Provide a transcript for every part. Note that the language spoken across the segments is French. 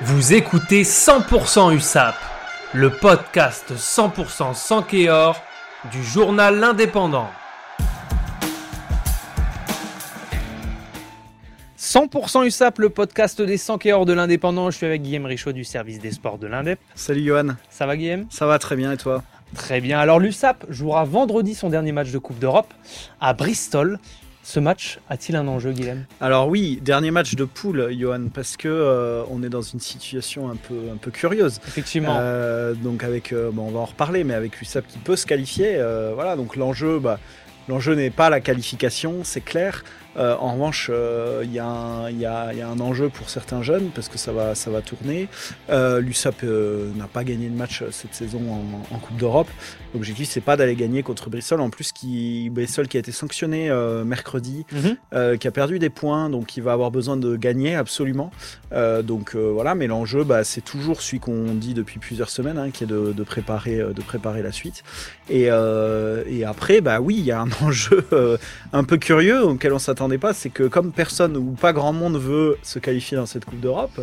Vous écoutez 100% USAP, le podcast 100% sans Kéor du journal L'Indépendant. 100% USAP, le podcast des 100 Kéor de l'Indépendant. Je suis avec Guillaume Richaud du service des sports de l'Indép. Salut Johan. Ça va Guillaume? Ça va très bien et toi? Très bien. Alors l'USAP jouera vendredi son dernier match de Coupe d'Europe à Bristol. Ce match a-t-il un enjeu, Guillaume Alors oui, dernier match de poule, Johan, parce que euh, on est dans une situation un peu, un peu curieuse. Effectivement. Euh, donc avec, euh, bon, on va en reparler, mais avec l'USAP qui peut se qualifier, voilà. Donc l'enjeu, bah, l'enjeu n'est pas la qualification, c'est clair. Euh, en revanche, euh, il y, a un- il y il y a un enjeu pour certains jeunes parce que ça va, ça va tourner. Euh, L'USAP euh, n'a pas gagné de match cette saison en, en Coupe d'Europe. L'objectif, c'est pas d'aller gagner contre Bristol. En plus, qui, Bristol qui a été sanctionné euh, mercredi, euh, qui a perdu des points, donc il va avoir besoin de gagner absolument. Euh, donc euh, voilà, mais l'enjeu, bah, c'est toujours celui qu'on dit depuis plusieurs semaines, hein, qui est de, de préparer, euh, de préparer la suite. Et, euh, et après, bah oui, il y a un enjeu euh, un peu curieux auquel on s'attendait pas, c'est que comme personne ou pas grand monde veut se qualifier dans cette Coupe d'Europe,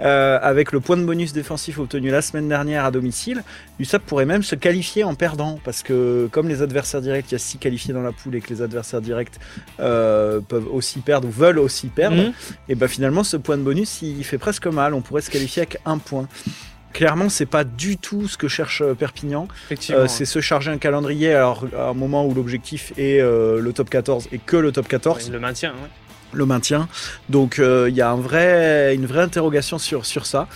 euh, avec le point de bonus défensif obtenu la semaine dernière à domicile, l'USAP pourrait même se qualifier en perdant, parce que comme les adversaires directs, il y a six qualifiés dans la poule et que les adversaires directs euh, peuvent aussi perdre ou veulent aussi perdre, Mhm. et bah finalement ce point de bonus il fait presque mal, on pourrait se qualifier avec un point. Clairement, c'est pas du tout ce que cherche euh, Perpignan. Euh, c'est se charger un calendrier alors, à un moment où l'objectif est euh, le top 14 et que le top 14 Ouais, le maintien. ouais. le maintien. Donc euh, il y a un vrai, une vraie interrogation sur, sur ça.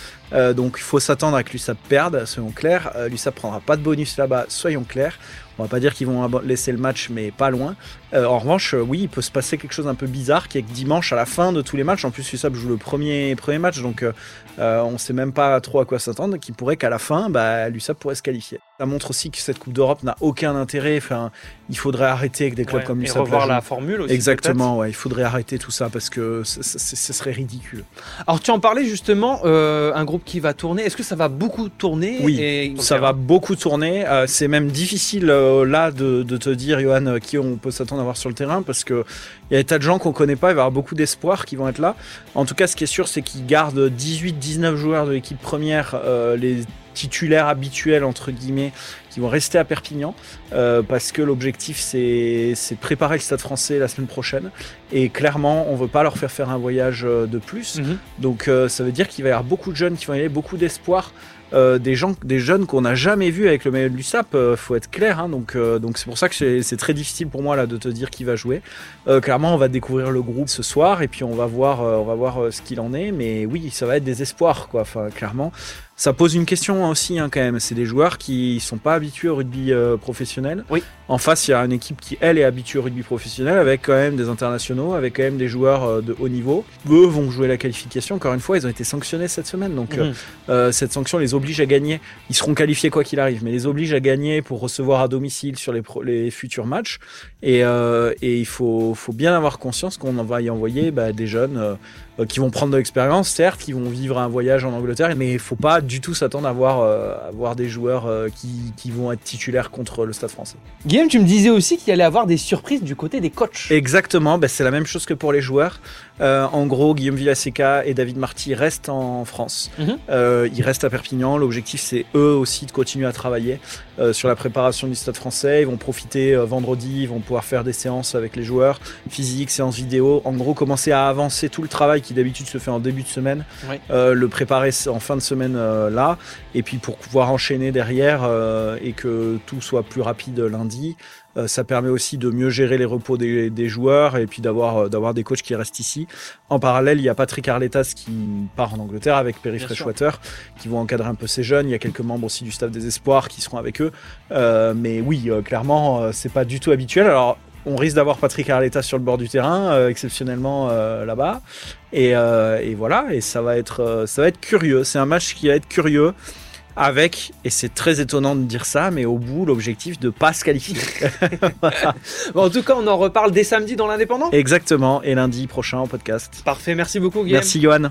Donc il faut s'attendre à que l'USAP perde, soyons clairs. L'USAP prendra pas de bonus là-bas, soyons clairs. On va pas dire qu'ils vont laisser le match, mais pas loin. Euh, en revanche, euh, oui, il peut se passer quelque chose un peu bizarre, qui est que dimanche, à la fin de tous les matchs, en plus l'USAP joue le premier, premier match, donc euh, euh, on sait même pas trop à quoi s'attendre, qui pourrait qu'à la fin, bah, l'USAP pourrait se qualifier. Ça montre aussi que cette Coupe d'Europe n'a aucun intérêt. Enfin, il faudrait arrêter avec des clubs Ouais, comme et l'USAP. revoir la formule aussi. Exactement, ouais, il faudrait arrêter tout ça parce que ce serait ridicule. Alors tu en parlais justement, euh, un groupe qui va tourner. Est-ce que ça va beaucoup tourner Oui, et... Ça va beaucoup tourner. c'est même difficile euh, là de, te dire, Johan, euh, qui on peut s'attendre à voir sur le terrain parce que il y a des tas de gens qu'on connaît pas. Il va y avoir beaucoup d'espoirs qui vont être là. En tout cas, ce qui est sûr, c'est qu'ils gardent 18-19 joueurs de l'équipe première, euh, les titulaires habituels entre guillemets, qui vont rester à Perpignan euh, parce que l'objectif c'est c'est de préparer le Stade Français la semaine prochaine. Et clairement, on veut pas leur faire faire un voyage euh, de plus. Mhm. Donc euh, ça veut dire qu'il va y avoir beaucoup de jeunes qui vont y aller, beaucoup d'espoir. euh, des gens, des jeunes qu'on n'a jamais vus avec le maillot de l'USAP, faut être clair. hein. donc, euh, donc c'est pour ça que c'est c'est très difficile pour moi là de te dire qui va jouer. Euh, clairement, on va découvrir le groupe ce soir et puis on va voir, on va voir ce qu'il en est. Mais oui, ça va être des espoirs, quoi. Enfin, clairement, ça pose une question aussi hein, quand même. C'est des joueurs qui sont pas habitués au rugby euh, professionnel. Oui. En face, il y a une équipe qui elle est habituée au rugby professionnel, avec quand même des internationaux, avec quand même des joueurs euh, de haut niveau. Eux vont jouer la qualification. Encore une fois, ils ont été sanctionnés cette semaine, donc euh, Mhm. euh, cette sanction les oblige à gagner. Ils seront qualifiés quoi qu'il arrive, mais les oblige à gagner pour recevoir à domicile sur les, pro- les futurs matchs. Et, euh, et il faut, faut bien avoir conscience qu'on va y envoyer bah, des jeunes qui vont prendre de l'expérience, certes, qui vont vivre un voyage en Angleterre, mais il faut pas du tout s'attendre à voir, euh, à voir des joueurs euh, qui, qui vont être titulaires contre le Stade français. Guillaume, tu me disais aussi qu'il allait avoir des surprises du côté des coachs. Exactement, bah, c'est la même chose que pour les joueurs. Euh, en gros, Guillaume Villaseca et David Marty restent en France. Mhm. Ils restent à Perpignan. L'objectif, c'est eux aussi de continuer à travailler sur la préparation du stade français. Ils vont profiter vendredi, ils vont pouvoir faire des séances avec les joueurs, physique, séances vidéo. En gros, commencer à avancer tout le travail qui d'habitude se fait en début de semaine, Oui. le préparer en fin de semaine euh, là, et puis pour pouvoir enchaîner derrière euh, et que tout soit plus rapide lundi. Euh, ça permet aussi de mieux gérer les repos des, des joueurs et puis d'avoir d'avoir des coachs qui restent ici. En parallèle, il y a Patrick Arletas qui part en Angleterre avec Perry Bien sûr. Freshwater qui vont encadrer un peu ces jeunes. Il y a quelques membres aussi du staff des espoirs qui seront avec eux. Mais oui, clairement, c'est pas du tout habituel. Alors on risque d'avoir Patrick Arletas sur le bord du terrain, euh, exceptionnellement euh, là-bas. Et, euh, et voilà, et ça va être ça va être curieux. C'est un match qui va être curieux. Avec, et c'est très étonnant de dire ça, mais au bout, l'objectif de pas se qualifier. Bon, en tout cas, on en reparle dès samedi dans l'Indépendant. Exactement, et lundi prochain en podcast. Parfait, merci beaucoup Guillaume. Merci Johan.